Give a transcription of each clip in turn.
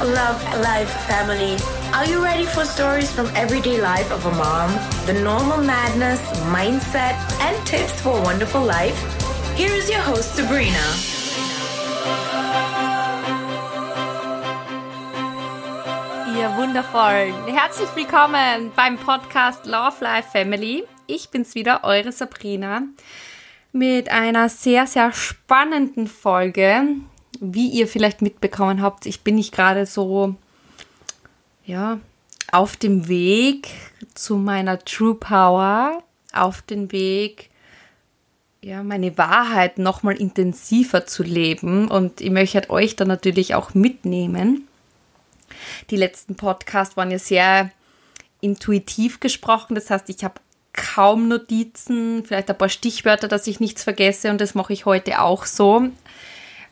love life family. Are you ready for stories from everyday life of a mom? The normal madness, mindset, and tips for a wonderful life? Here is your host, Sabrina. Ihr wundervollen. Herzlich willkommen beim Podcast Love Life Family. Ich bin's wieder, eure Sabrina, mit einer sehr, sehr spannenden Folge. Wie ihr vielleicht mitbekommen habt, ich bin nicht gerade so, ja, auf dem Weg zu meiner True Power, auf dem Weg, ja, meine Wahrheit nochmal intensiver zu leben. Und ich möchte euch da natürlich auch mitnehmen. Die letzten Podcasts waren ja sehr intuitiv gesprochen. Das heißt, ich habe kaum Notizen, vielleicht ein paar Stichwörter, dass ich nichts vergesse und das mache ich heute auch so.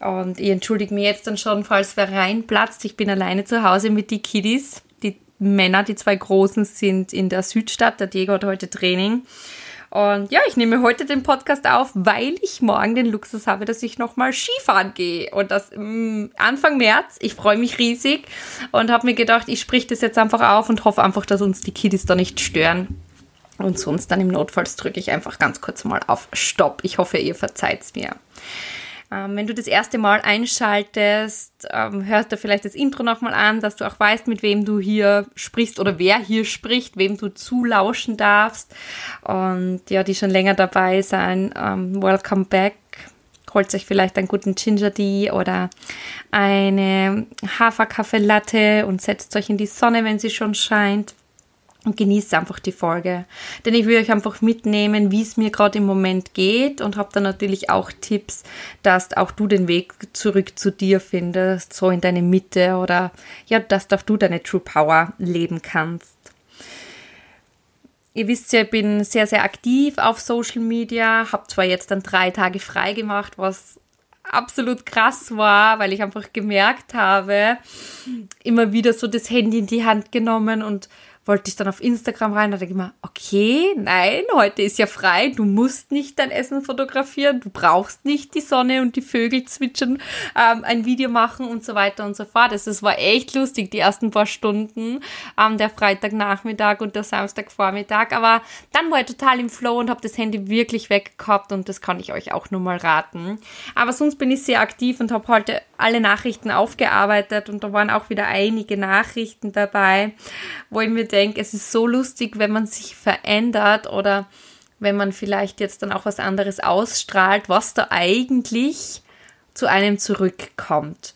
Und ich entschuldige mich jetzt dann schon, falls wer reinplatzt. Ich bin alleine zu Hause mit den Kiddies. Die Männer, die zwei Großen, sind in der Südstadt. Der Diego hat heute Training. Und ja, ich nehme heute den Podcast auf, weil ich morgen den Luxus habe, dass ich nochmal Skifahren gehe. Und das mh, Anfang März. Ich freue mich riesig und habe mir gedacht, ich sprich das jetzt einfach auf und hoffe einfach, dass uns die Kiddies da nicht stören. Und sonst dann im Notfall drücke ich einfach ganz kurz mal auf Stopp. Ich hoffe, ihr verzeiht es mir. Ähm, wenn du das erste Mal einschaltest, ähm, hörst du vielleicht das Intro nochmal an, dass du auch weißt, mit wem du hier sprichst oder wer hier spricht, wem du zulauschen darfst. Und ja, die schon länger dabei sein, ähm, welcome back. Holt euch vielleicht einen guten Ginger Tea oder eine Haferkaffee-Latte und setzt euch in die Sonne, wenn sie schon scheint und genießt einfach die Folge. Denn ich will euch einfach mitnehmen, wie es mir gerade im Moment geht und habe dann natürlich auch Tipps, dass auch du den Weg zurück zu dir findest, so in deine Mitte oder ja, dass auch du deine True Power leben kannst. Ihr wisst ja, ich bin sehr, sehr aktiv auf Social Media, habe zwar jetzt dann drei Tage frei gemacht, was absolut krass war, weil ich einfach gemerkt habe, immer wieder so das Handy in die Hand genommen und wollte ich dann auf Instagram rein, da denke ich mir, okay, nein, heute ist ja frei, du musst nicht dein Essen fotografieren, du brauchst nicht die Sonne und die Vögel zwitschern, ähm, ein Video machen und so weiter und so fort. Es war echt lustig, die ersten paar Stunden, ähm, der Freitagnachmittag und der Samstagvormittag, aber dann war ich total im Flow und habe das Handy wirklich weggehabt und das kann ich euch auch nur mal raten. Aber sonst bin ich sehr aktiv und habe heute alle Nachrichten aufgearbeitet und da waren auch wieder einige Nachrichten dabei, wo ich mir denke, denke, es ist so lustig, wenn man sich verändert oder wenn man vielleicht jetzt dann auch was anderes ausstrahlt, was da eigentlich zu einem zurückkommt.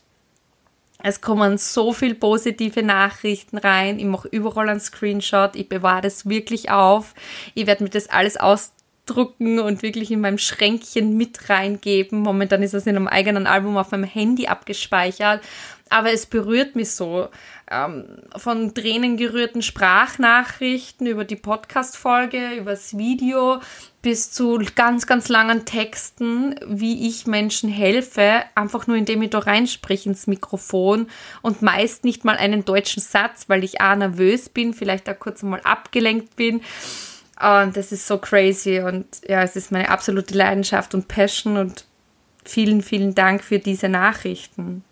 Es kommen so viele positive Nachrichten rein. Ich mache überall einen Screenshot. Ich bewahre das wirklich auf. Ich werde mir das alles ausdrucken und wirklich in meinem Schränkchen mit reingeben. Momentan ist das in einem eigenen Album auf meinem Handy abgespeichert. Aber es berührt mich so ähm, von Tränen gerührten Sprachnachrichten über die Podcast-Folge, über das Video bis zu ganz, ganz langen Texten, wie ich Menschen helfe, einfach nur indem ich da reinspreche ins Mikrofon und meist nicht mal einen deutschen Satz, weil ich A nervös bin, vielleicht auch kurz mal abgelenkt bin. Und das ist so crazy und ja, es ist meine absolute Leidenschaft und Passion und vielen, vielen Dank für diese Nachrichten.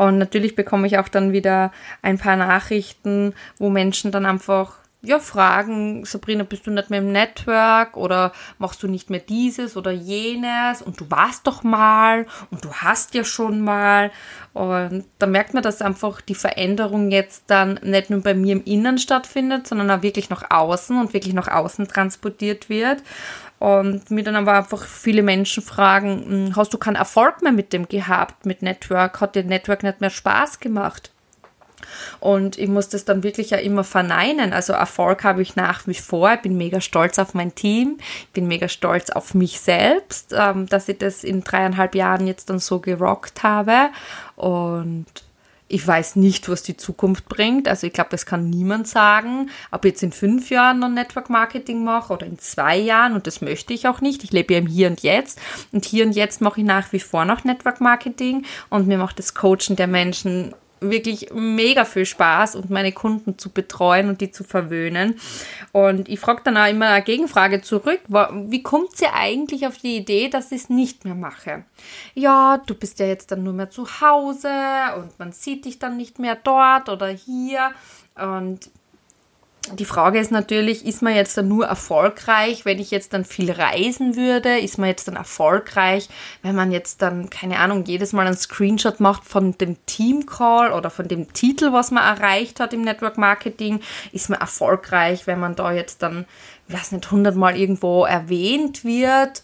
Und natürlich bekomme ich auch dann wieder ein paar Nachrichten, wo Menschen dann einfach ja, fragen, Sabrina, bist du nicht mehr im Network oder machst du nicht mehr dieses oder jenes und du warst doch mal und du hast ja schon mal. Und da merkt man, dass einfach die Veränderung jetzt dann nicht nur bei mir im Innern stattfindet, sondern auch wirklich nach außen und wirklich nach außen transportiert wird. Und mir dann aber einfach viele Menschen fragen, hm, hast du keinen Erfolg mehr mit dem gehabt, mit Network? Hat dir Network nicht mehr Spaß gemacht? Und ich muss das dann wirklich ja immer verneinen. Also Erfolg habe ich nach wie vor. Ich bin mega stolz auf mein Team. Ich bin mega stolz auf mich selbst, ähm, dass ich das in dreieinhalb Jahren jetzt dann so gerockt habe. Und ich weiß nicht, was die Zukunft bringt. Also ich glaube, das kann niemand sagen, ob ich jetzt in fünf Jahren noch Network Marketing mache oder in zwei Jahren und das möchte ich auch nicht. Ich lebe ja im Hier und Jetzt und hier und jetzt mache ich nach wie vor noch Network Marketing und mir macht das Coachen der Menschen wirklich mega viel Spaß und meine Kunden zu betreuen und die zu verwöhnen. Und ich frage dann auch immer eine Gegenfrage zurück, wie kommt sie eigentlich auf die Idee, dass ich es nicht mehr mache? Ja, du bist ja jetzt dann nur mehr zu Hause und man sieht dich dann nicht mehr dort oder hier. Und die Frage ist natürlich, ist man jetzt dann nur erfolgreich, wenn ich jetzt dann viel reisen würde? Ist man jetzt dann erfolgreich, wenn man jetzt dann, keine Ahnung, jedes Mal einen Screenshot macht von dem Teamcall oder von dem Titel, was man erreicht hat im Network Marketing? Ist man erfolgreich, wenn man da jetzt dann, ich weiß nicht, hundertmal irgendwo erwähnt wird?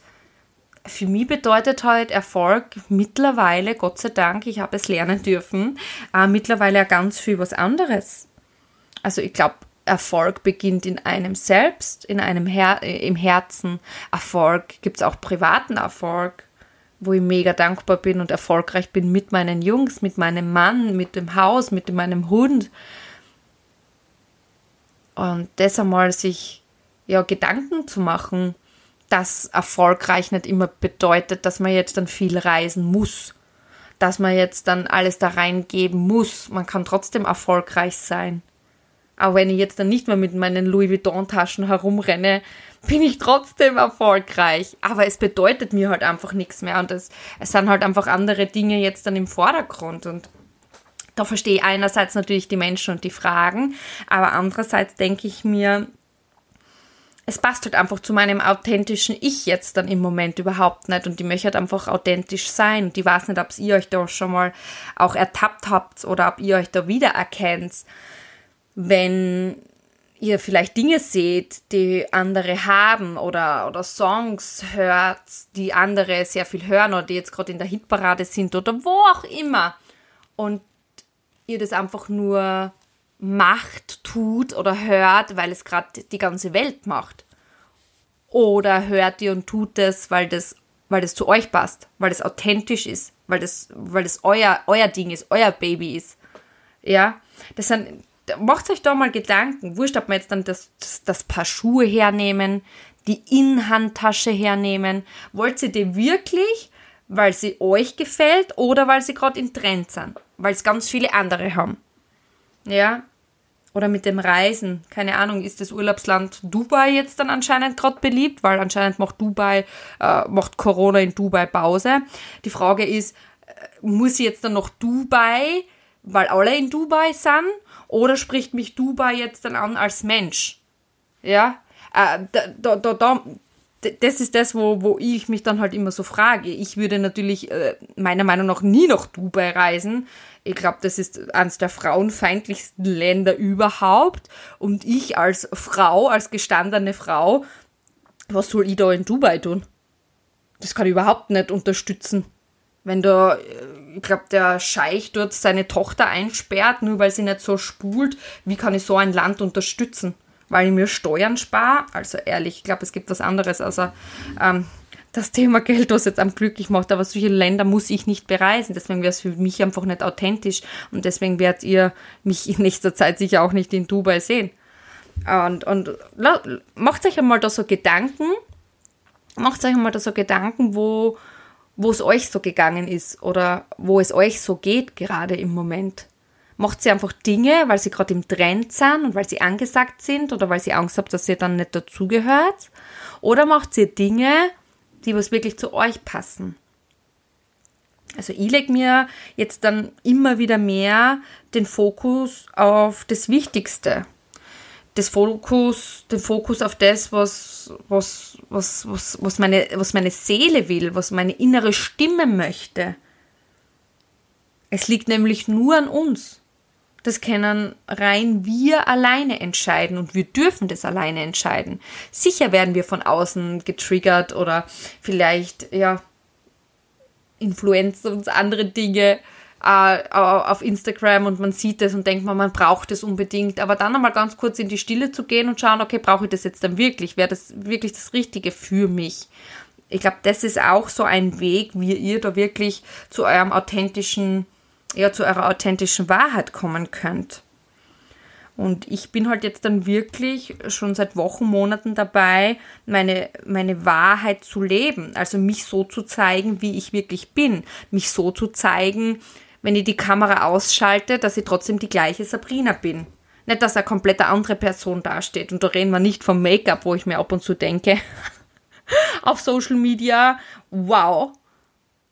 Für mich bedeutet halt Erfolg mittlerweile, Gott sei Dank, ich habe es lernen dürfen, äh, mittlerweile ganz viel was anderes. Also ich glaube, Erfolg beginnt in einem selbst, in einem Her äh, im Herzen. Erfolg gibt es auch privaten Erfolg, wo ich mega dankbar bin und erfolgreich bin mit meinen Jungs, mit meinem Mann, mit dem Haus, mit meinem Hund. Und das einmal sich ja Gedanken zu machen, dass erfolgreich nicht immer bedeutet, dass man jetzt dann viel reisen muss, dass man jetzt dann alles da reingeben muss. Man kann trotzdem erfolgreich sein. Auch wenn ich jetzt dann nicht mehr mit meinen Louis Vuitton-Taschen herumrenne, bin ich trotzdem erfolgreich. Aber es bedeutet mir halt einfach nichts mehr. Und es, es sind halt einfach andere Dinge jetzt dann im Vordergrund. Und da verstehe ich einerseits natürlich die Menschen und die Fragen, aber andererseits denke ich mir, es passt halt einfach zu meinem authentischen Ich jetzt dann im Moment überhaupt nicht. Und ich möchte halt einfach authentisch sein. Und ich weiß nicht, ob ihr euch da schon mal auch ertappt habt oder ob ihr euch da wiedererkennt wenn ihr vielleicht Dinge seht, die andere haben oder, oder Songs hört, die andere sehr viel hören oder die jetzt gerade in der Hitparade sind oder wo auch immer und ihr das einfach nur macht, tut oder hört, weil es gerade die ganze Welt macht. Oder hört ihr und tut es, weil das, weil das zu euch passt, weil das authentisch ist, weil das, weil das euer, euer Ding ist, euer Baby ist. Ja, das sind macht euch da mal Gedanken. Wurscht, ob wir jetzt dann das, das, das Paar Schuhe hernehmen, die Innenhandtasche hernehmen. Wollt ihr die wirklich, weil sie euch gefällt oder weil sie gerade in Trend sind? Weil es ganz viele andere haben. Ja? Oder mit dem Reisen. Keine Ahnung, ist das Urlaubsland Dubai jetzt dann anscheinend gerade beliebt? Weil anscheinend macht Dubai, äh, macht Corona in Dubai Pause. Die Frage ist, äh, muss ich jetzt dann noch Dubai, weil alle in Dubai sind? Oder spricht mich Dubai jetzt dann an als Mensch? Ja, äh, da, da, da, das ist das, wo, wo ich mich dann halt immer so frage. Ich würde natürlich äh, meiner Meinung nach nie nach Dubai reisen. Ich glaube, das ist eines der frauenfeindlichsten Länder überhaupt. Und ich als Frau, als gestandene Frau, was soll ich da in Dubai tun? Das kann ich überhaupt nicht unterstützen. Wenn da, äh, ich glaube, der Scheich dort seine Tochter einsperrt, nur weil sie nicht so spult, wie kann ich so ein Land unterstützen? Weil ich mir Steuern spare? Also ehrlich, ich glaube, es gibt was anderes außer ähm, das Thema Geld, was jetzt am glücklich macht. Aber solche Länder muss ich nicht bereisen. Deswegen wäre es für mich einfach nicht authentisch. Und deswegen werdet ihr mich in nächster Zeit sicher auch nicht in Dubai sehen. Und, und macht euch einmal da so Gedanken. Macht euch einmal da so Gedanken, wo wo es euch so gegangen ist oder wo es euch so geht gerade im Moment. Macht sie einfach Dinge, weil sie gerade im Trend sind und weil sie angesagt sind oder weil sie Angst habt, dass ihr dann nicht dazugehört? Oder macht sie Dinge, die was wirklich zu euch passen? Also ich lege mir jetzt dann immer wieder mehr den Fokus auf das Wichtigste das Fokus, den Fokus auf das, was, was, was, was, was, meine, was meine Seele will, was meine innere Stimme möchte. Es liegt nämlich nur an uns. Das können rein wir alleine entscheiden und wir dürfen das alleine entscheiden. Sicher werden wir von außen getriggert oder vielleicht, ja, Influencer und andere Dinge äh, auf Instagram und man sieht es und denkt man, man braucht es unbedingt. Aber dann einmal ganz kurz in die Stille zu gehen und schauen, okay, brauche ich das jetzt dann wirklich? Wäre das wirklich das Richtige für mich? Ich glaube, das ist auch so ein Weg, wie ihr da wirklich zu eurem authentischen, ja, zu eurer authentischen Wahrheit kommen könnt. Und ich bin halt jetzt dann wirklich schon seit Wochen, Monaten dabei, meine, meine Wahrheit zu leben. Also mich so zu zeigen, wie ich wirklich bin. Mich so zu zeigen, wenn ich die Kamera ausschalte, dass ich trotzdem die gleiche Sabrina bin. Nicht, dass eine komplett andere Person dasteht. Und da reden wir nicht vom Make-up, wo ich mir ab und zu denke, auf Social Media, wow.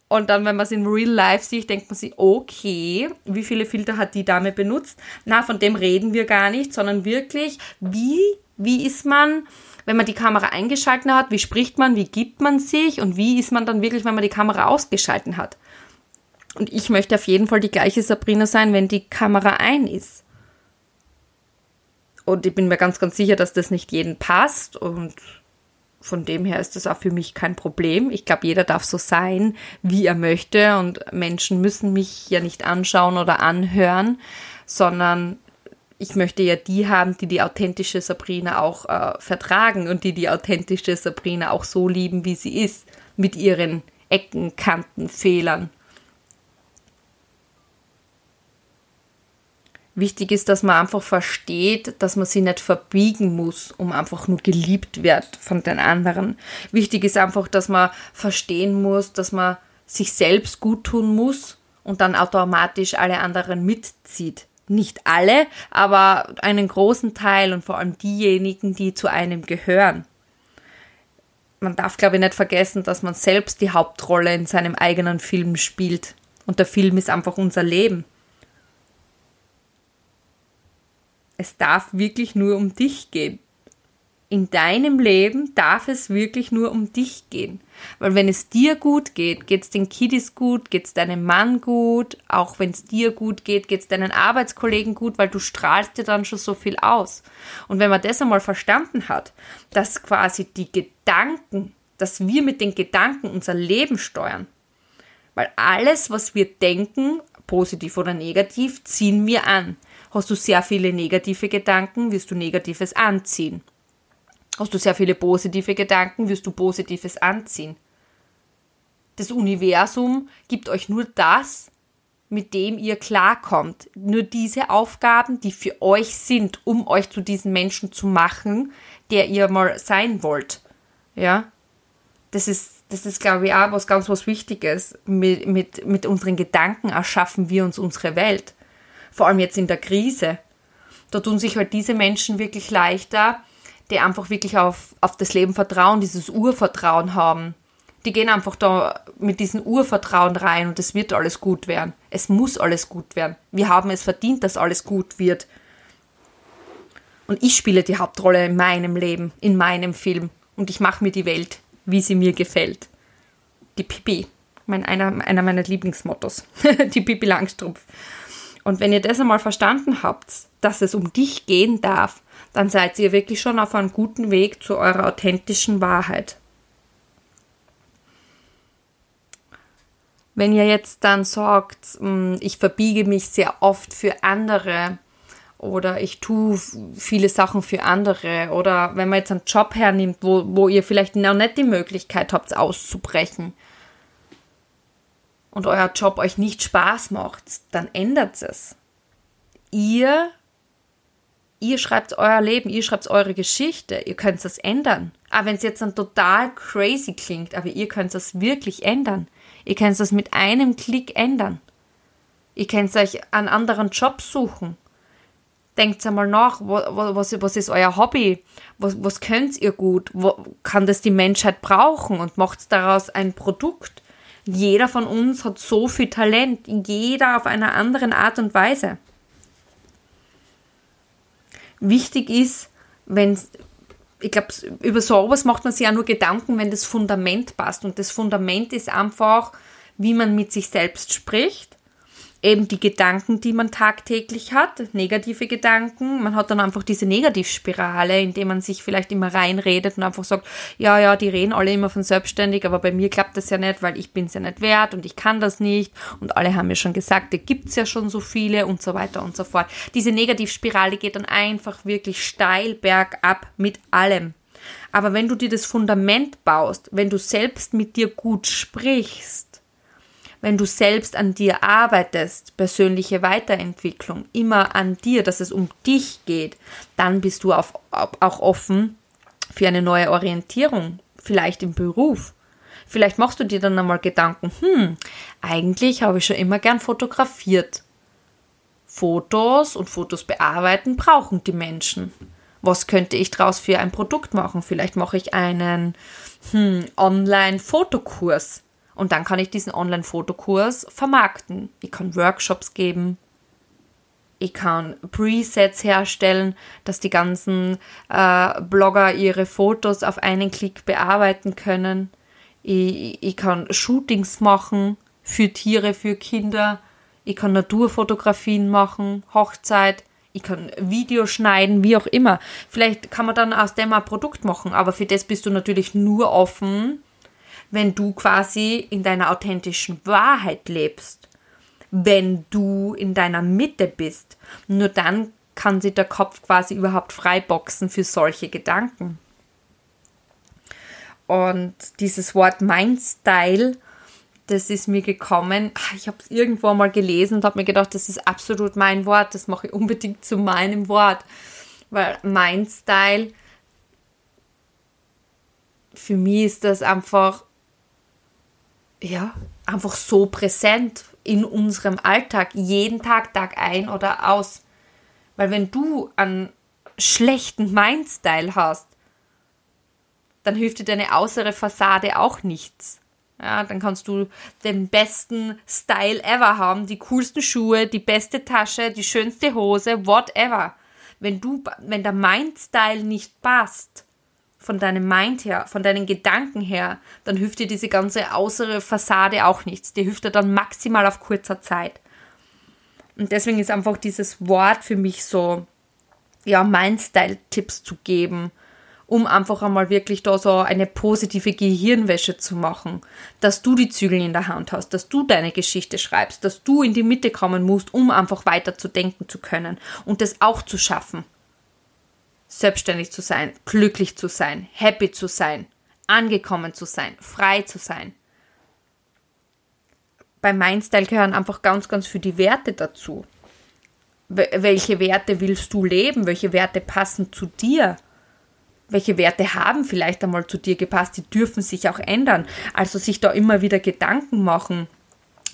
Und dann, wenn man es in Real Life sieht, denkt man sich, okay, wie viele Filter hat die Dame benutzt? Na, von dem reden wir gar nicht, sondern wirklich, wie, wie ist man, wenn man die Kamera eingeschaltet hat, wie spricht man, wie gibt man sich und wie ist man dann wirklich, wenn man die Kamera ausgeschalten hat? Und ich möchte auf jeden Fall die gleiche Sabrina sein, wenn die Kamera ein ist. Und ich bin mir ganz, ganz sicher, dass das nicht jedem passt. Und von dem her ist das auch für mich kein Problem. Ich glaube, jeder darf so sein, wie er möchte. Und Menschen müssen mich ja nicht anschauen oder anhören, sondern ich möchte ja die haben, die die authentische Sabrina auch äh, vertragen und die die authentische Sabrina auch so lieben, wie sie ist, mit ihren Ecken, Kanten, Fehlern. Wichtig ist, dass man einfach versteht, dass man sie nicht verbiegen muss, um einfach nur geliebt wird von den anderen. Wichtig ist einfach, dass man verstehen muss, dass man sich selbst gut tun muss und dann automatisch alle anderen mitzieht. Nicht alle, aber einen großen Teil und vor allem diejenigen, die zu einem gehören. Man darf, glaube ich, nicht vergessen, dass man selbst die Hauptrolle in seinem eigenen Film spielt. Und der Film ist einfach unser Leben. Es darf wirklich nur um dich gehen. In deinem Leben darf es wirklich nur um dich gehen. Weil wenn es dir gut geht, geht es den Kiddies gut, geht es deinem Mann gut, auch wenn es dir gut geht, geht es deinen Arbeitskollegen gut, weil du strahlst dir dann schon so viel aus. Und wenn man das einmal verstanden hat, dass quasi die Gedanken, dass wir mit den Gedanken unser Leben steuern, weil alles, was wir denken, positiv oder negativ, ziehen wir an. Hast du sehr viele negative Gedanken, wirst du Negatives anziehen. Hast du sehr viele positive Gedanken, wirst du Positives anziehen. Das Universum gibt euch nur das, mit dem ihr klarkommt. Nur diese Aufgaben, die für euch sind, um euch zu diesem Menschen zu machen, der ihr mal sein wollt. Ja? Das ist, das ist, glaube ich, auch was ganz was Wichtiges. Mit, mit, mit unseren Gedanken erschaffen wir uns unsere Welt vor allem jetzt in der Krise. Da tun sich halt diese Menschen wirklich leichter, die einfach wirklich auf, auf das Leben vertrauen, dieses Urvertrauen haben. Die gehen einfach da mit diesem Urvertrauen rein und es wird alles gut werden. Es muss alles gut werden. Wir haben es verdient, dass alles gut wird. Und ich spiele die Hauptrolle in meinem Leben, in meinem Film. Und ich mache mir die Welt, wie sie mir gefällt. Die Pipi, mein, einer, einer meiner Lieblingsmottos. die Pipi Langstrumpf. Und wenn ihr das einmal verstanden habt, dass es um dich gehen darf, dann seid ihr wirklich schon auf einem guten Weg zu eurer authentischen Wahrheit. Wenn ihr jetzt dann sagt, hm, ich verbiege mich sehr oft für andere oder ich tue viele Sachen für andere oder wenn man jetzt einen Job hernimmt, wo, wo ihr vielleicht noch nicht die Möglichkeit habt, auszubrechen, und euer Job euch nicht Spaß macht, dann ändert es. Ihr, ihr schreibt euer Leben, ihr schreibt eure Geschichte, ihr könnt es ändern. Aber wenn es jetzt dann total crazy klingt, aber ihr könnt es wirklich ändern. Ihr könnt es mit einem Klick ändern. Ihr könnt euch einen anderen Job suchen. Denkt einmal nach, was, was ist euer Hobby? Was, was könnt ihr gut? Wo, kann das die Menschheit brauchen? Und macht daraus ein Produkt? Jeder von uns hat so viel Talent, jeder auf einer anderen Art und Weise. Wichtig ist, wenn ich glaube, über sowas macht man sich ja nur Gedanken, wenn das Fundament passt. Und das Fundament ist einfach, wie man mit sich selbst spricht, eben die Gedanken, die man tagtäglich hat, negative Gedanken. Man hat dann einfach diese Negativspirale, in der man sich vielleicht immer reinredet und einfach sagt, ja, ja, die reden alle immer von selbstständig, aber bei mir klappt das ja nicht, weil ich bin es ja nicht wert und ich kann das nicht und alle haben mir schon gesagt, da gibt es ja schon so viele und so weiter und so fort. Diese Negativspirale geht dann einfach wirklich steil bergab mit allem. Aber wenn du dir das Fundament baust, wenn du selbst mit dir gut sprichst, wenn du selbst an dir arbeitest, persönliche Weiterentwicklung, immer an dir, dass es um dich geht, dann bist du auf, auch offen für eine neue Orientierung, vielleicht im Beruf. Vielleicht machst du dir dann einmal Gedanken, hm, eigentlich habe ich schon immer gern fotografiert. Fotos und Fotos bearbeiten brauchen die Menschen. Was könnte ich daraus für ein Produkt machen? Vielleicht mache ich einen hm, Online-Fotokurs. Und dann kann ich diesen Online-Fotokurs vermarkten. Ich kann Workshops geben, ich kann Presets herstellen, dass die ganzen äh, Blogger ihre Fotos auf einen Klick bearbeiten können. Ich, ich kann Shootings machen für Tiere, für Kinder. Ich kann Naturfotografien machen, Hochzeit. Ich kann Videos schneiden, wie auch immer. Vielleicht kann man dann aus dem ein Produkt machen, aber für das bist du natürlich nur offen, wenn du quasi in deiner authentischen Wahrheit lebst wenn du in deiner Mitte bist. Nur dann kann sich der Kopf quasi überhaupt freiboxen für solche Gedanken. Und dieses Wort Mindstyle, das ist mir gekommen. Ah, ich habe es irgendwo mal gelesen und habe mir gedacht, das ist absolut mein Wort. Das mache ich unbedingt zu meinem Wort. Weil Mindstyle, für mich ist das einfach, ja, einfach so präsent in unserem Alltag, jeden Tag, Tag ein oder aus. Weil wenn du einen schlechten Mindstyle hast, dann hilft dir deine äußere Fassade auch nichts. Ja, dann kannst du den besten Style ever haben, die coolsten Schuhe, die beste Tasche, die schönste Hose, whatever. Wenn du, wenn der Mindstyle nicht passt, von deinem Mind her, von deinen Gedanken her, dann hilft dir diese ganze äußere Fassade auch nichts. Die hilft dir dann maximal auf kurzer Zeit. Und deswegen ist einfach dieses Wort für mich so, ja, Mind-Style-Tipps zu geben, um einfach einmal wirklich da so eine positive Gehirnwäsche zu machen, dass du die Zügel in der Hand hast, dass du deine Geschichte schreibst, dass du in die Mitte kommen musst, um einfach weiter zu denken zu können und das auch zu schaffen selbstständig zu sein, glücklich zu sein, happy zu sein, angekommen zu sein, frei zu sein. Bei Mindstyle gehören einfach ganz, ganz viele die Werte dazu. Welche Werte willst du leben? Welche Werte passen zu dir? Welche Werte haben vielleicht einmal zu dir gepasst? Die dürfen sich auch ändern. Also sich da immer wieder Gedanken machen.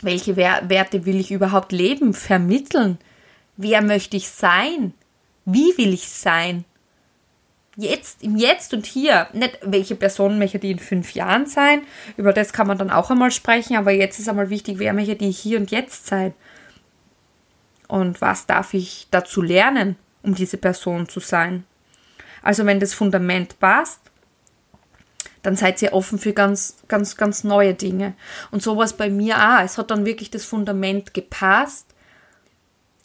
Welche Werte will ich überhaupt leben, vermitteln? Wer möchte ich sein? Wie will ich sein? Jetzt, im Jetzt und Hier, nicht welche Person möchte die in fünf Jahren sein, über das kann man dann auch einmal sprechen, aber jetzt ist einmal wichtig, wer möchte die hier und jetzt sein? Und was darf ich dazu lernen, um diese Person zu sein? Also wenn das Fundament passt, dann seid ihr offen für ganz, ganz, ganz neue Dinge. Und sowas bei mir auch. Es hat dann wirklich das Fundament gepasst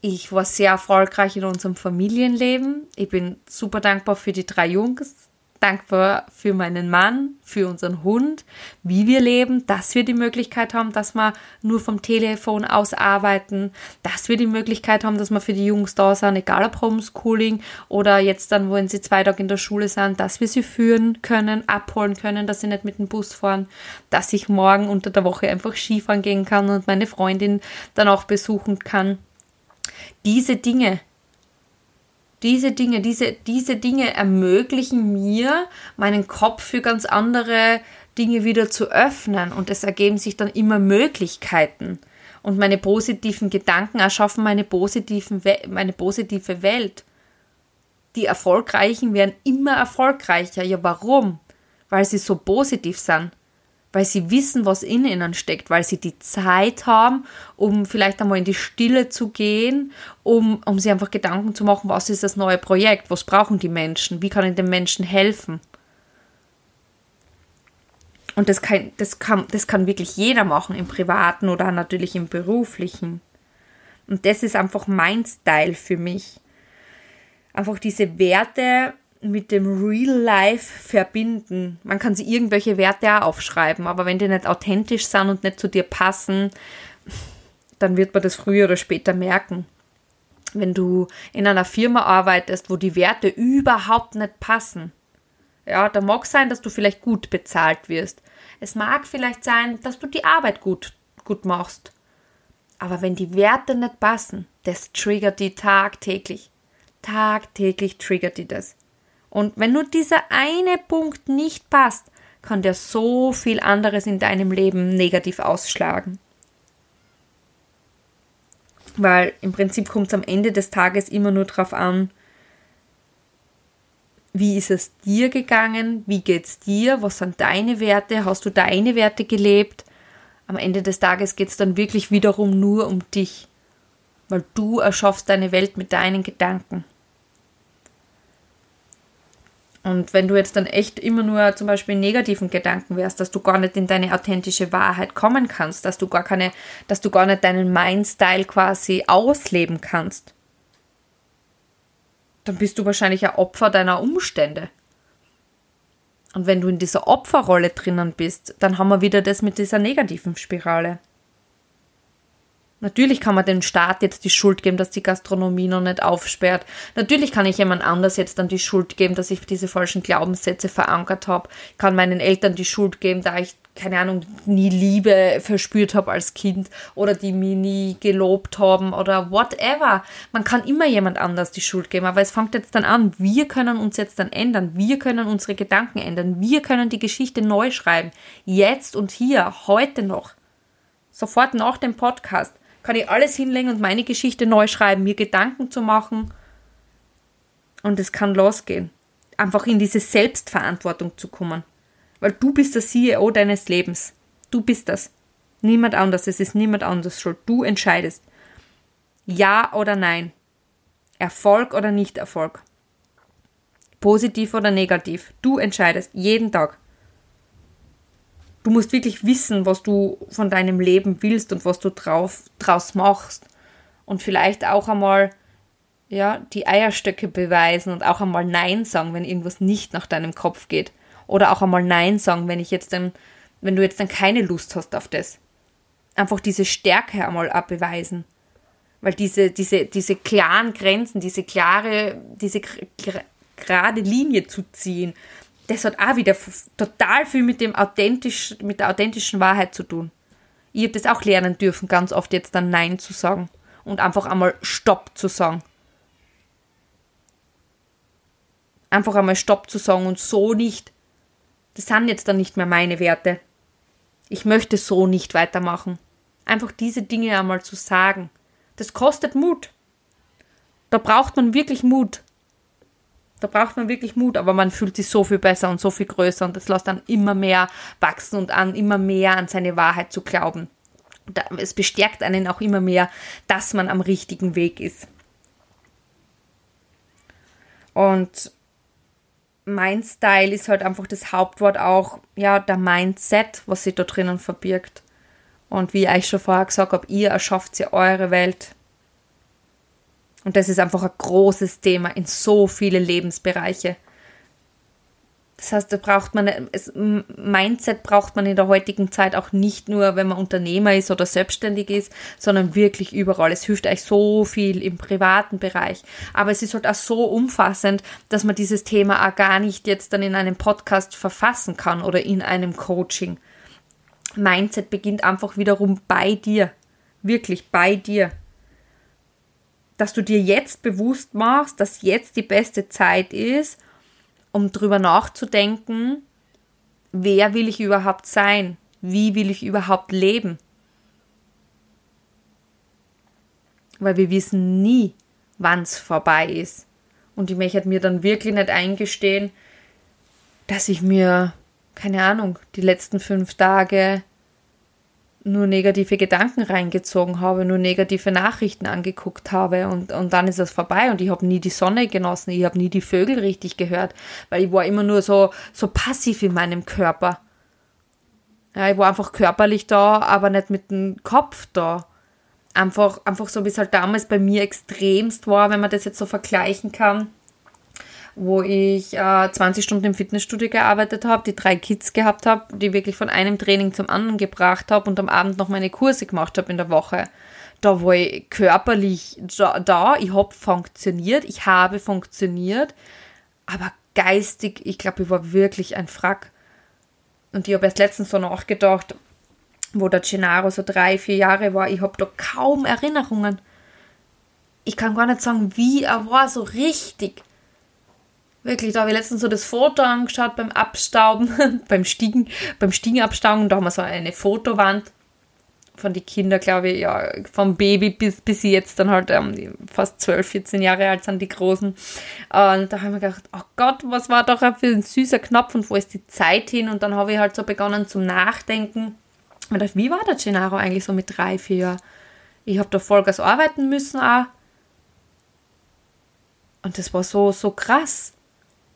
ich war sehr erfolgreich in unserem Familienleben. Ich bin super dankbar für die drei Jungs, dankbar für meinen Mann, für unseren Hund, wie wir leben, dass wir die Möglichkeit haben, dass wir nur vom Telefon aus arbeiten, dass wir die Möglichkeit haben, dass wir für die Jungs da sind, egal ob Homeschooling oder jetzt dann, wenn sie zwei Tage in der Schule sind, dass wir sie führen können, abholen können, dass sie nicht mit dem Bus fahren, dass ich morgen unter der Woche einfach Skifahren gehen kann und meine Freundin dann auch besuchen kann diese Dinge, diese Dinge, diese, diese Dinge ermöglichen mir, meinen Kopf für ganz andere Dinge wieder zu öffnen und es ergeben sich dann immer Möglichkeiten. Und meine positiven Gedanken erschaffen meine, positiven meine positive Welt. Die Erfolgreichen werden immer erfolgreicher. Ja, warum? Weil sie so positiv sind weil sie wissen, was in ihnen steckt, weil sie die Zeit haben, um vielleicht einmal in die Stille zu gehen, um, um sich einfach Gedanken zu machen, was ist das neue Projekt, was brauchen die Menschen, wie kann ich den Menschen helfen. Und das kann, das, kann, das kann wirklich jeder machen, im privaten oder natürlich im beruflichen. Und das ist einfach mein Style für mich. Einfach diese Werte mit dem Real Life verbinden. Man kann sie irgendwelche Werte auch aufschreiben, aber wenn die nicht authentisch sind und nicht zu dir passen, dann wird man das früher oder später merken. Wenn du in einer Firma arbeitest, wo die Werte überhaupt nicht passen, ja, da mag sein, dass du vielleicht gut bezahlt wirst. Es mag vielleicht sein, dass du die Arbeit gut, gut machst. Aber wenn die Werte nicht passen, das triggert die tagtäglich. Tagtäglich triggert die das. Und wenn nur dieser eine Punkt nicht passt, kann dir so viel anderes in deinem Leben negativ ausschlagen. Weil im Prinzip kommt es am Ende des Tages immer nur darauf an, wie ist es dir gegangen, wie geht es dir, was sind deine Werte, hast du deine Werte gelebt. Am Ende des Tages geht es dann wirklich wiederum nur um dich, weil du erschaffst deine Welt mit deinen Gedanken. Und wenn du jetzt dann echt immer nur zum Beispiel negativen Gedanken wärst, dass du gar nicht in deine authentische Wahrheit kommen kannst, dass du gar keine, dass du gar nicht deinen Mindstyle quasi ausleben kannst, dann bist du wahrscheinlich ein Opfer deiner Umstände. Und wenn du in dieser Opferrolle drinnen bist, dann haben wir wieder das mit dieser negativen Spirale. Natürlich kann man dem Staat jetzt die Schuld geben, dass die Gastronomie noch nicht aufsperrt. Natürlich kann ich jemand anders jetzt dann die Schuld geben, dass ich diese falschen Glaubenssätze verankert habe. Ich kann meinen Eltern die Schuld geben, da ich, keine Ahnung, nie Liebe verspürt habe als Kind oder die mich nie gelobt haben oder whatever. Man kann immer jemand anders die Schuld geben, aber es fängt jetzt dann an. Wir können uns jetzt dann ändern. Wir können unsere Gedanken ändern. Wir können die Geschichte neu schreiben. Jetzt und hier, heute noch. Sofort nach dem Podcast kann ich alles hinlegen und meine Geschichte neu schreiben, mir Gedanken zu machen. Und es kann losgehen. Einfach in diese Selbstverantwortung zu kommen. Weil du bist der CEO deines Lebens. Du bist das. Niemand anders. Es ist niemand anders schuld. Du entscheidest. Ja oder nein. Erfolg oder nicht Erfolg. Positiv oder negativ. Du entscheidest jeden Tag. Du musst wirklich wissen, was du von deinem Leben willst und was du drauf, draus machst. Und vielleicht auch einmal ja, die Eierstöcke beweisen und auch einmal Nein sagen, wenn irgendwas nicht nach deinem Kopf geht. Oder auch einmal Nein sagen, wenn ich jetzt dann, wenn du jetzt dann keine Lust hast auf das. Einfach diese Stärke einmal abbeweisen. Weil diese, diese, diese klaren Grenzen, diese klare, diese gerade Linie zu ziehen, das hat auch wieder total viel mit dem authentisch, mit der authentischen Wahrheit zu tun. Ich habe das auch lernen dürfen, ganz oft jetzt dann Nein zu sagen und einfach einmal Stopp zu sagen. Einfach einmal Stopp zu sagen und so nicht. Das sind jetzt dann nicht mehr meine Werte. Ich möchte so nicht weitermachen. Einfach diese Dinge einmal zu sagen. Das kostet Mut. Da braucht man wirklich Mut. Da braucht man wirklich Mut, aber man fühlt sich so viel besser und so viel größer und das lässt dann immer mehr wachsen und an immer mehr an seine Wahrheit zu glauben. Es bestärkt einen auch immer mehr, dass man am richtigen Weg ist. Und mein Style ist halt einfach das Hauptwort auch, ja, der Mindset, was sich da drinnen verbirgt. Und wie ich schon vorher gesagt habe, ihr erschafft sie eure Welt. Und das ist einfach ein großes Thema in so viele Lebensbereiche. Das heißt, da braucht man, es, Mindset braucht man in der heutigen Zeit auch nicht nur, wenn man Unternehmer ist oder selbstständig ist, sondern wirklich überall. Es hilft euch so viel im privaten Bereich. Aber es ist halt auch so umfassend, dass man dieses Thema auch gar nicht jetzt dann in einem Podcast verfassen kann oder in einem Coaching. Mindset beginnt einfach wiederum bei dir. Wirklich bei dir dass du dir jetzt bewusst machst, dass jetzt die beste Zeit ist, um drüber nachzudenken, wer will ich überhaupt sein? Wie will ich überhaupt leben? Weil wir wissen nie, wann es vorbei ist. Und ich möchte mir dann wirklich nicht eingestehen, dass ich mir, keine Ahnung, die letzten fünf Tage nur negative Gedanken reingezogen habe, nur negative Nachrichten angeguckt habe und, und dann ist es vorbei und ich habe nie die Sonne genossen, ich habe nie die Vögel richtig gehört, weil ich war immer nur so, so passiv in meinem Körper. Ja, ich war einfach körperlich da, aber nicht mit dem Kopf da. Einfach, einfach so, wie es halt damals bei mir extremst war, wenn man das jetzt so vergleichen kann wo ich äh, 20 Stunden im Fitnessstudio gearbeitet habe, die drei Kids gehabt habe, die wirklich von einem Training zum anderen gebracht habe und am Abend noch meine Kurse gemacht habe in der Woche. Da war ich körperlich da, da ich habe funktioniert, ich habe funktioniert, aber geistig, ich glaube, ich war wirklich ein Frack. Und ich habe erst letztens so nachgedacht, wo der Gennaro so drei, vier Jahre war, ich habe da kaum Erinnerungen. Ich kann gar nicht sagen, wie er war, so richtig Wirklich, da habe ich letztens so das Foto angeschaut beim Abstauben, beim Stiegen, beim Stiegenabstauben. Da haben wir so eine Fotowand von den Kindern, glaube ich, ja, vom Baby bis, bis jetzt dann halt ähm, fast 12, 14 Jahre alt sind, die Großen. Und da haben wir gedacht, oh Gott, was war doch für ein süßer Knopf und wo ist die Zeit hin? Und dann habe ich halt so begonnen zum Nachdenken. Und dachte, wie war der Gennaro eigentlich so mit drei, vier Jahren? Ich habe da Vollgas arbeiten müssen auch. Und das war so, so krass.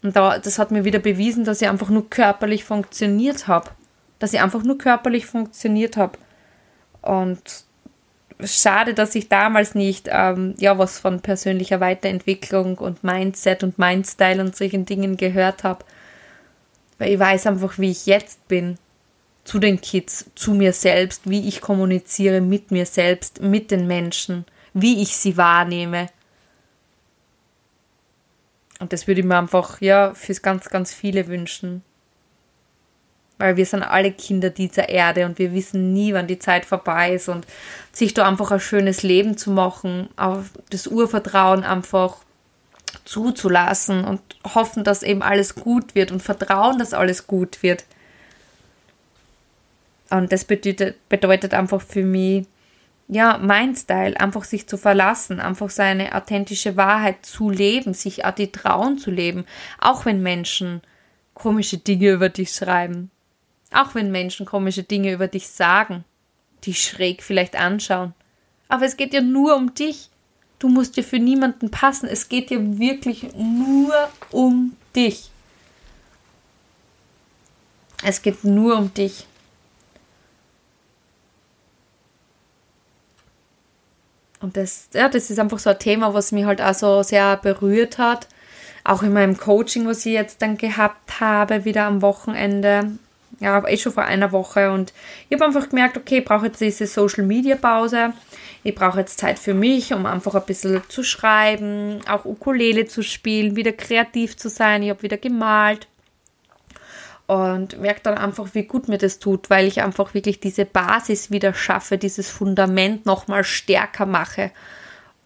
Und da, das hat mir wieder bewiesen, dass ich einfach nur körperlich funktioniert habe. Dass ich einfach nur körperlich funktioniert habe. Und schade, dass ich damals nicht ähm, ja was von persönlicher Weiterentwicklung und Mindset und Mindstyle und solchen Dingen gehört habe. Weil ich weiß einfach, wie ich jetzt bin. Zu den Kids, zu mir selbst, wie ich kommuniziere mit mir selbst, mit den Menschen, wie ich sie wahrnehme. Und das würde ich mir einfach, ja, fürs ganz, ganz viele wünschen. Weil wir sind alle Kinder dieser Erde und wir wissen nie, wann die Zeit vorbei ist und sich da einfach ein schönes Leben zu machen, auf das Urvertrauen einfach zuzulassen und hoffen, dass eben alles gut wird und vertrauen, dass alles gut wird. Und das bedeutet, bedeutet einfach für mich, ja, mein Style, einfach sich zu verlassen, einfach seine authentische Wahrheit zu leben, sich auch die trauen zu leben, auch wenn Menschen komische Dinge über dich schreiben, auch wenn Menschen komische Dinge über dich sagen, dich schräg vielleicht anschauen. Aber es geht ja nur um dich. Du musst dir für niemanden passen. Es geht dir wirklich nur um dich. Es geht nur um dich. Und das, ja, das ist einfach so ein Thema, was mich halt auch so sehr berührt hat. Auch in meinem Coaching, was ich jetzt dann gehabt habe, wieder am Wochenende. Ja, eh schon vor einer Woche. Und ich habe einfach gemerkt, okay, ich brauche jetzt diese Social Media Pause. Ich brauche jetzt Zeit für mich, um einfach ein bisschen zu schreiben, auch Ukulele zu spielen, wieder kreativ zu sein. Ich habe wieder gemalt und merke dann einfach, wie gut mir das tut, weil ich einfach wirklich diese Basis wieder schaffe, dieses Fundament nochmal stärker mache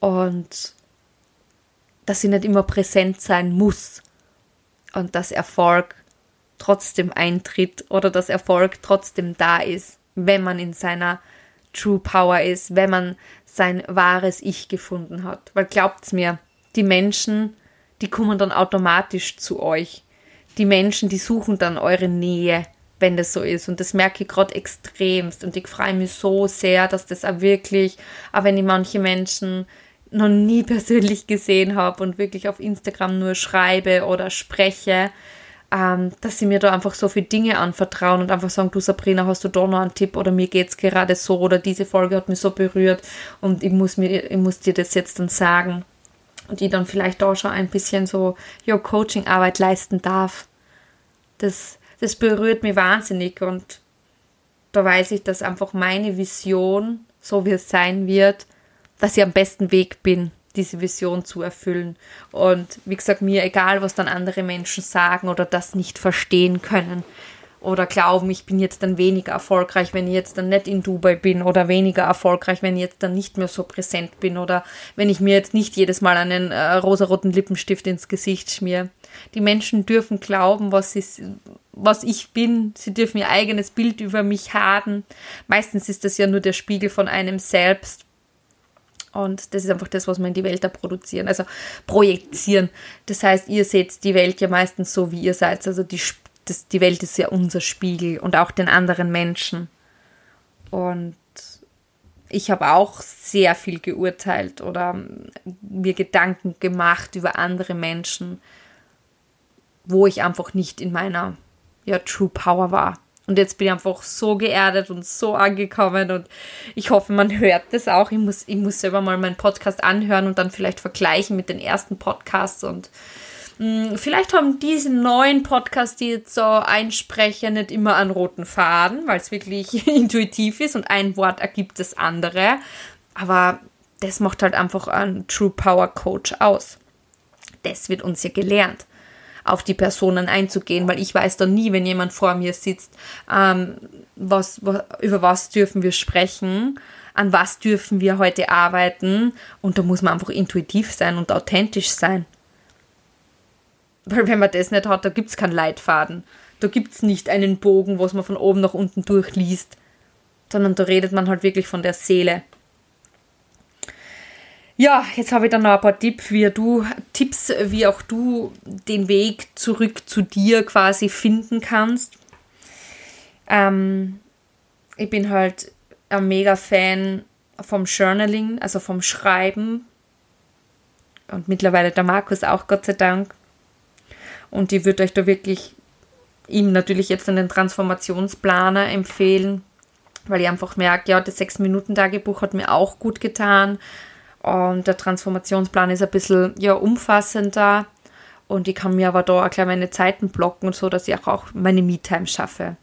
und dass ich nicht immer präsent sein muss und dass Erfolg trotzdem eintritt oder dass Erfolg trotzdem da ist, wenn man in seiner True Power ist, wenn man sein wahres Ich gefunden hat. Weil glaubt's mir, die Menschen, die kommen dann automatisch zu euch die Menschen, die suchen dann eure Nähe, wenn das so ist. Und das merke ich gerade extremst. Und ich freue mich so sehr, dass das auch wirklich, auch wenn ich manche Menschen noch nie persönlich gesehen habe und wirklich auf Instagram nur schreibe oder spreche, ähm, dass sie mir da einfach so viele Dinge anvertrauen und einfach sagen, du Sabrina, hast du da noch einen Tipp oder mir geht es gerade so oder diese Folge hat mich so berührt und ich muss, mir, ich muss dir das jetzt dann sagen die dann vielleicht auch schon ein bisschen so ja, Coaching-Arbeit leisten darf. Das, das berührt mich wahnsinnig und da weiß ich, dass einfach meine Vision, so wie es sein wird, dass ich am besten Weg bin, diese Vision zu erfüllen. Und wie gesagt, mir egal, was dann andere Menschen sagen oder das nicht verstehen können oder glauben, ich bin jetzt dann weniger erfolgreich, wenn ich jetzt dann nicht in Dubai bin oder weniger erfolgreich, wenn ich jetzt dann nicht mehr so präsent bin oder wenn ich mir jetzt nicht jedes Mal einen äh, rosaroten Lippenstift ins Gesicht schmier. Die Menschen dürfen glauben, was, sie, was ich bin. Sie dürfen ihr eigenes Bild über mich haben. Meistens ist das ja nur der Spiegel von einem selbst. Und das ist einfach das, was wir in die Welt da produzieren, also projizieren. Das heißt, ihr seht die Welt ja meistens so, wie ihr seid. Also die das, die Welt ist ja unser Spiegel und auch den anderen Menschen. Und ich habe auch sehr viel geurteilt oder mir Gedanken gemacht über andere Menschen, wo ich einfach nicht in meiner ja, True Power war. Und jetzt bin ich einfach so geerdet und so angekommen und ich hoffe, man hört das auch. Ich muss, ich muss selber mal meinen Podcast anhören und dann vielleicht vergleichen mit den ersten Podcasts und vielleicht haben diese neuen Podcasts, die jetzt so einsprechen, nicht immer einen roten Faden, weil es wirklich intuitiv ist und ein Wort ergibt das andere. Aber das macht halt einfach einen True Power Coach aus. Das wird uns ja gelernt, auf die Personen einzugehen, weil ich weiß dann nie, wenn jemand vor mir sitzt, ähm, was, was, über was dürfen wir sprechen, an was dürfen wir heute arbeiten und da muss man einfach intuitiv sein und authentisch sein. Weil wenn man das nicht hat, da gibt es keinen Leitfaden. Da gibt es nicht einen Bogen, was man von oben nach unten durchliest, sondern da redet man halt wirklich von der Seele. Ja, jetzt habe ich dann noch ein paar Tipps, wie du, Tipps, wie auch du den Weg zurück zu dir quasi finden kannst. Ähm, ich bin halt ein mega Fan vom Journaling, also vom Schreiben. Und mittlerweile der Markus auch, Gott sei Dank. Und ich würde euch da wirklich ihm natürlich jetzt einen Transformationsplaner empfehlen, weil ich einfach merke, ja, das 6-Minuten-Tagebuch hat mir auch gut getan. Und der Transformationsplan ist ein bisschen ja, umfassender. Und ich kann mir aber da auch gleich meine Zeiten blocken, so dass ich auch meine Me-Time schaffe.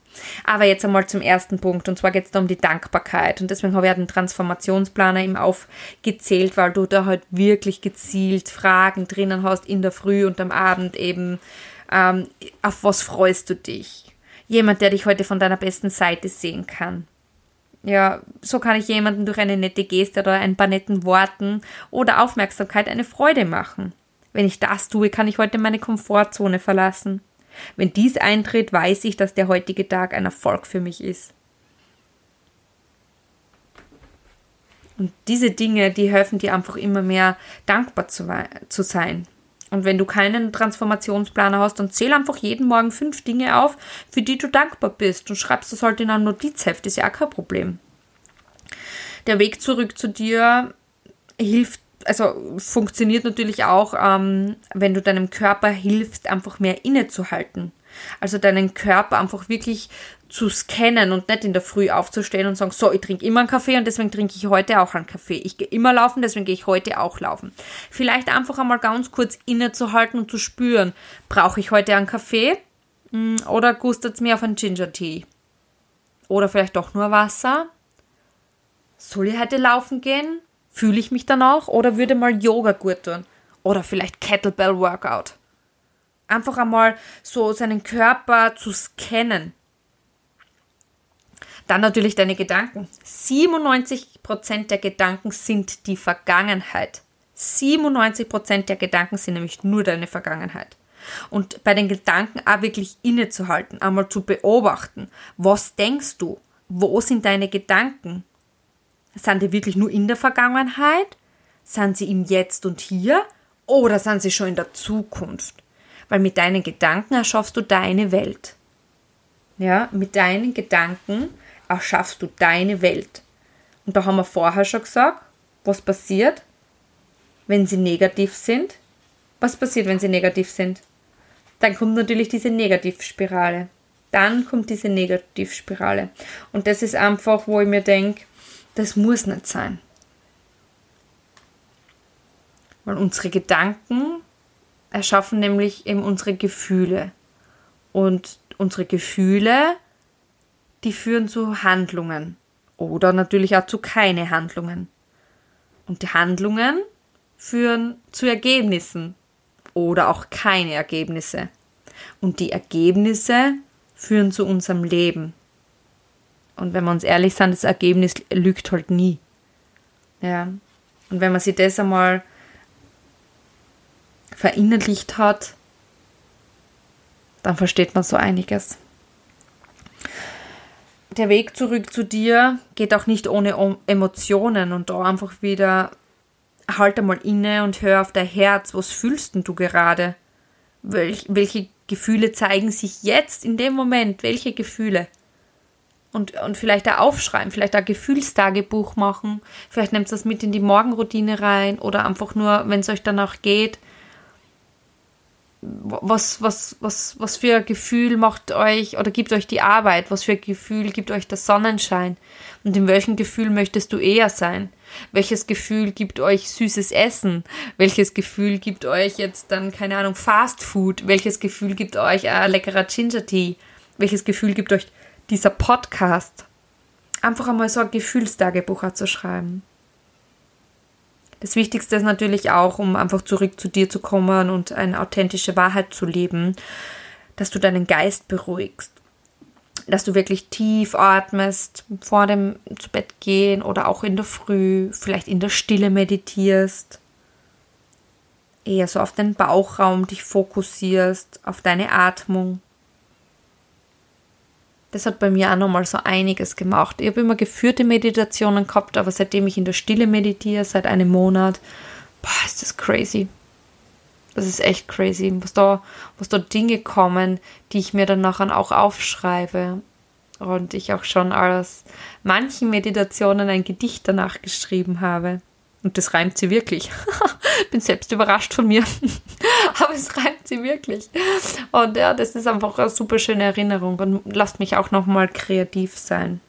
Aber jetzt einmal zum ersten Punkt. Und zwar geht es da um die Dankbarkeit. Und deswegen habe ich ja den Transformationsplaner eben aufgezählt, weil du da halt wirklich gezielt Fragen drinnen hast in der Früh und am Abend eben. Ähm, auf was freust du dich? Jemand, der dich heute von deiner besten Seite sehen kann. Ja, so kann ich jemanden durch eine nette Geste oder ein paar netten Worten oder Aufmerksamkeit eine Freude machen. Wenn ich das tue, kann ich heute meine Komfortzone verlassen. Wenn dies eintritt, weiß ich, dass der heutige Tag ein Erfolg für mich ist. Und diese Dinge, die helfen dir einfach immer mehr dankbar zu, zu sein. Und wenn du keinen Transformationsplaner hast, dann zähl einfach jeden Morgen fünf Dinge auf, für die du dankbar bist und schreibst das halt in ein Notizheft, ist ja auch kein Problem. Der Weg zurück zu dir hilft also funktioniert natürlich auch, ähm, wenn du deinem Körper hilfst, einfach mehr innezuhalten. Also deinen Körper einfach wirklich zu scannen und nicht in der Früh aufzustehen und sagen, so, ich trinke immer einen Kaffee und deswegen trinke ich heute auch einen Kaffee. Ich gehe immer laufen, deswegen gehe ich heute auch laufen. Vielleicht einfach einmal ganz kurz innezuhalten und zu spüren, brauche ich heute einen Kaffee hm, oder gustet es mir auf einen Ginger Tea? Oder vielleicht doch nur Wasser? Soll ich heute laufen gehen? Fühle ich mich dann auch oder würde mal Yoga gut tun? Oder vielleicht Kettlebell Workout? Einfach einmal so seinen Körper zu scannen. Dann natürlich deine Gedanken. 97% der Gedanken sind die Vergangenheit. 97% der Gedanken sind nämlich nur deine Vergangenheit. Und bei den Gedanken auch wirklich innezuhalten, einmal zu beobachten. Was denkst du? Wo sind deine Gedanken? Sind die wirklich nur in der Vergangenheit? Sind sie im Jetzt und Hier? Oder sind sie schon in der Zukunft? Weil mit deinen Gedanken erschaffst du deine Welt. Ja, mit deinen Gedanken erschaffst du deine Welt. Und da haben wir vorher schon gesagt, was passiert, wenn sie negativ sind. Was passiert, wenn sie negativ sind? Dann kommt natürlich diese Negativspirale. Dann kommt diese Negativspirale. Und das ist einfach, wo ich mir denke, das muss nicht sein. Weil unsere Gedanken erschaffen nämlich eben unsere Gefühle. Und unsere Gefühle, die führen zu Handlungen. Oder natürlich auch zu keine Handlungen. Und die Handlungen führen zu Ergebnissen. Oder auch keine Ergebnisse. Und die Ergebnisse führen zu unserem Leben. Und wenn wir uns ehrlich sind, das Ergebnis lügt halt nie. Ja. Und wenn man sich das einmal verinnerlicht hat, dann versteht man so einiges. Der Weg zurück zu dir geht auch nicht ohne Emotionen und da einfach wieder halt einmal inne und hör auf dein Herz. Was fühlst denn du gerade? Welch, welche Gefühle zeigen sich jetzt in dem Moment? Welche Gefühle? Und, und vielleicht da aufschreiben, vielleicht da Gefühlstagebuch machen, vielleicht nehmt das mit in die Morgenroutine rein oder einfach nur, wenn es euch danach geht, was, was, was, was für ein Gefühl macht euch oder gibt euch die Arbeit, was für ein Gefühl gibt euch der Sonnenschein und in welchem Gefühl möchtest du eher sein? Welches Gefühl gibt euch süßes Essen? Welches Gefühl gibt euch jetzt dann, keine Ahnung, Fast Food? Welches Gefühl gibt euch ein leckerer Ginger Tea? Welches Gefühl gibt euch dieser Podcast, einfach einmal so ein Gefühlstagebuch zu schreiben. Das Wichtigste ist natürlich auch, um einfach zurück zu dir zu kommen und eine authentische Wahrheit zu leben, dass du deinen Geist beruhigst. Dass du wirklich tief atmest vor dem zu Bett gehen oder auch in der Früh, vielleicht in der Stille meditierst. eher so auf den Bauchraum dich fokussierst, auf deine Atmung. Das hat bei mir auch nochmal so einiges gemacht. Ich habe immer geführte Meditationen gehabt, aber seitdem ich in der Stille meditiere, seit einem Monat, boah, ist das crazy. Das ist echt crazy, was da, was da Dinge kommen, die ich mir dann nachher auch aufschreibe. Und ich auch schon aus manchen Meditationen ein Gedicht danach geschrieben habe. Und das reimt sie wirklich. Bin selbst überrascht von mir. Aber es reimt sie wirklich. Und ja, das ist einfach eine super schöne Erinnerung und lasst mich auch nochmal kreativ sein.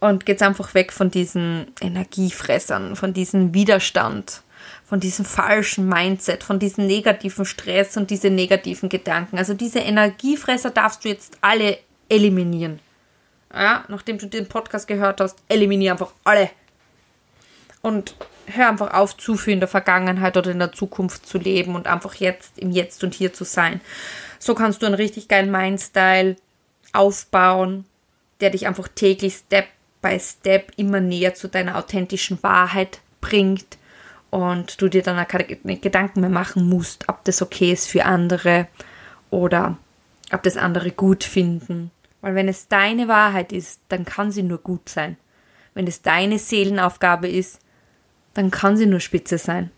Und geht's einfach weg von diesen Energiefressern, von diesem Widerstand, von diesem falschen Mindset, von diesem negativen Stress und diese negativen Gedanken. Also diese Energiefresser darfst du jetzt alle eliminieren. Ja, nachdem du den Podcast gehört hast, eliminiere einfach alle. Und hör einfach auf, zu viel in der Vergangenheit oder in der Zukunft zu leben und einfach jetzt im Jetzt und Hier zu sein. So kannst du einen richtig geilen Mindstyle aufbauen, der dich einfach täglich Step by Step immer näher zu deiner authentischen Wahrheit bringt und du dir dann keine Gedanken mehr machen musst, ob das okay ist für andere oder ob das andere gut finden. Weil wenn es deine Wahrheit ist, dann kann sie nur gut sein. Wenn es deine Seelenaufgabe ist, dann kann sie nur spitze sein.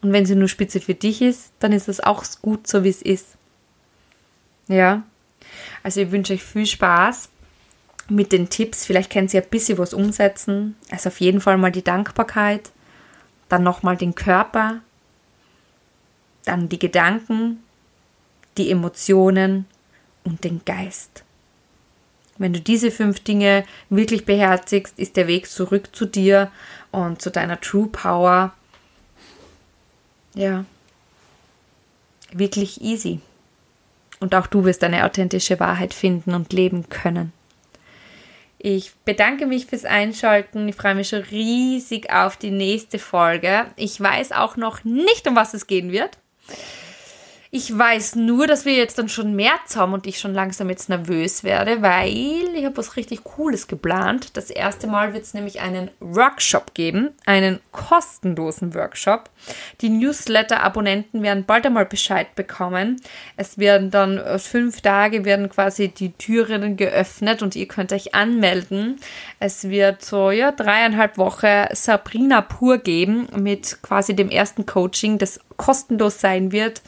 Und wenn sie nur spitze für dich ist, dann ist es auch gut so, wie es ist. Ja. Also ich wünsche euch viel Spaß mit den Tipps. Vielleicht könnt ihr ein bisschen was umsetzen. Also auf jeden Fall mal die Dankbarkeit, dann nochmal den Körper, dann die Gedanken, die Emotionen und den Geist. Wenn du diese fünf Dinge wirklich beherzigst, ist der Weg zurück zu dir und zu deiner True Power ja wirklich easy. Und auch du wirst deine authentische Wahrheit finden und leben können. Ich bedanke mich fürs Einschalten. Ich freue mich schon riesig auf die nächste Folge. Ich weiß auch noch nicht, um was es gehen wird. Ich weiß nur, dass wir jetzt dann schon März haben und ich schon langsam jetzt nervös werde, weil ich habe was richtig Cooles geplant. Das erste Mal wird es nämlich einen Workshop geben, einen kostenlosen Workshop. Die Newsletter-Abonnenten werden bald einmal Bescheid bekommen. Es werden dann äh, fünf Tage werden quasi die Türen geöffnet und ihr könnt euch anmelden. Es wird so ja dreieinhalb Wochen Sabrina pur geben mit quasi dem ersten Coaching, das kostenlos sein wird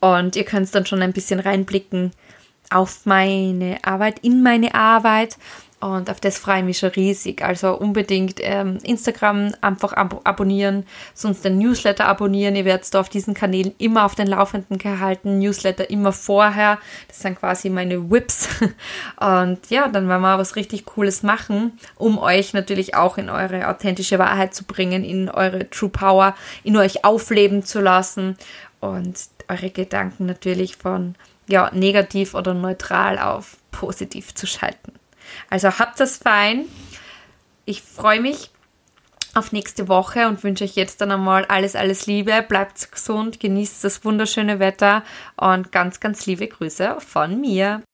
und ihr könnt dann schon ein bisschen reinblicken auf meine Arbeit, in meine Arbeit. Und auf das freue ich mich schon riesig. Also unbedingt ähm, Instagram einfach ab abonnieren, sonst den Newsletter abonnieren. Ihr werdet da auf diesen Kanälen immer auf den Laufenden gehalten. Newsletter immer vorher. Das sind quasi meine Whips. Und ja, dann werden wir was richtig Cooles machen, um euch natürlich auch in eure authentische Wahrheit zu bringen, in eure True Power, in euch aufleben zu lassen und eure Gedanken natürlich von ja, negativ oder neutral auf positiv zu schalten. Also habt das fein. Ich freue mich auf nächste Woche und wünsche euch jetzt dann einmal alles, alles Liebe. Bleibt gesund, genießt das wunderschöne Wetter und ganz, ganz liebe Grüße von mir.